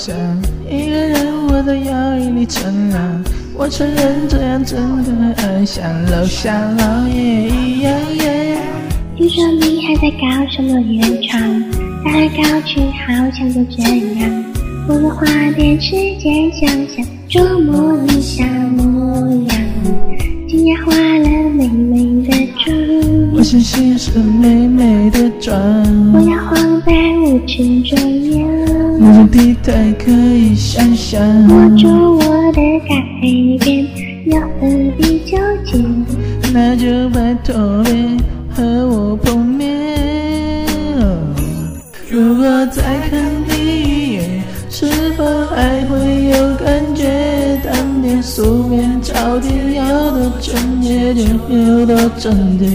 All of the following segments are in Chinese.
想，一个人我在摇椅里乘凉。我承认这样真的很像楼下老爷一样。听说你还在搞什么原创，搞来搞去好像都这样。不如花点时间想想，琢磨一下模样。我想洗是美美的妆。我要晃在舞池中央，那种体态可以想象。握住我的改变，又何必纠结？那就拜托别和我碰面。如果再看你一眼，是否还会有感觉？当年素面朝天，要多纯洁就有多纯洁。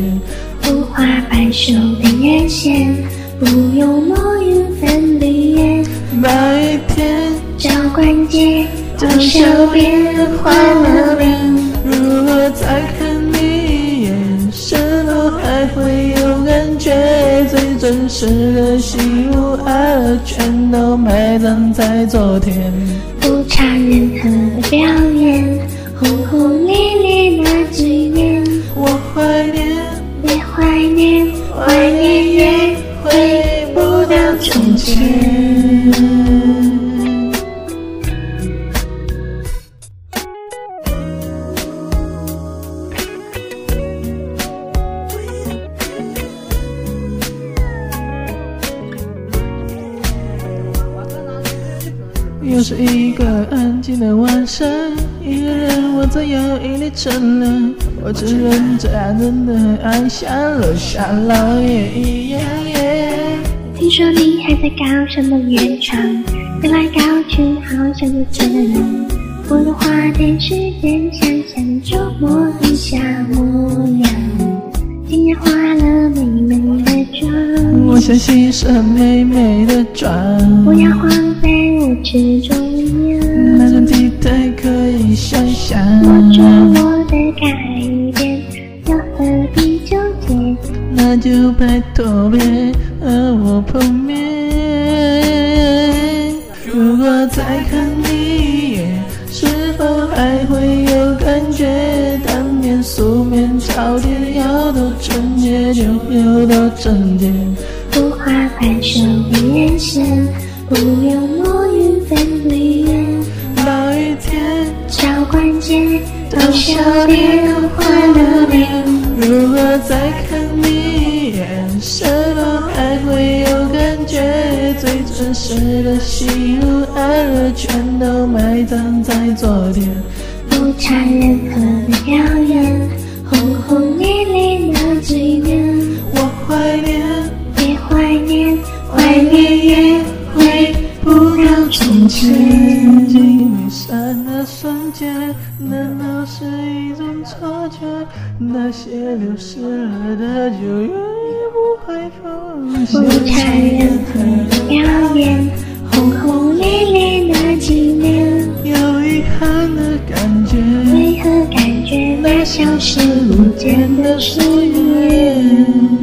不画白手的眼线，不用抹匀粉绿眼。某一天，照关节，找小便换了脸。如果再看你一眼，是否还会有感觉？最真实的喜怒哀乐，全都埋葬在昨天。不差任何的表演，轰轰烈烈那几年，我怀，怀念也回不到从前。又是一个安静的晚上，一个人我在摇椅里乘凉。我承认这样真的很像楼下老爷一样。听说你还在搞什么原创，搞来搞去好像就这样。不如花点时间想想，琢磨一下模样。今夜化了美美的妆，我想洗上美美的妆。我要晃在舞池中央，那种体态可以想象。握住我的改变，又何必纠结？那就拜托别和我碰面。如果再看你一眼，是否还会有感觉？当年素面朝天，要多纯洁就有多纯洁。不画白手的眼线，不用抹再看你一眼，是否还会有感觉？最真实的喜怒哀乐，全都埋葬在昨天。不差任何的表演，轰轰烈烈从前。曾经离散的瞬间，难道是一种错觉？那些流失了的，就永远不会浮现。不差任何的表演，轰轰烈烈那几年。有遗憾的感觉，为何感觉那像是无间的誓言？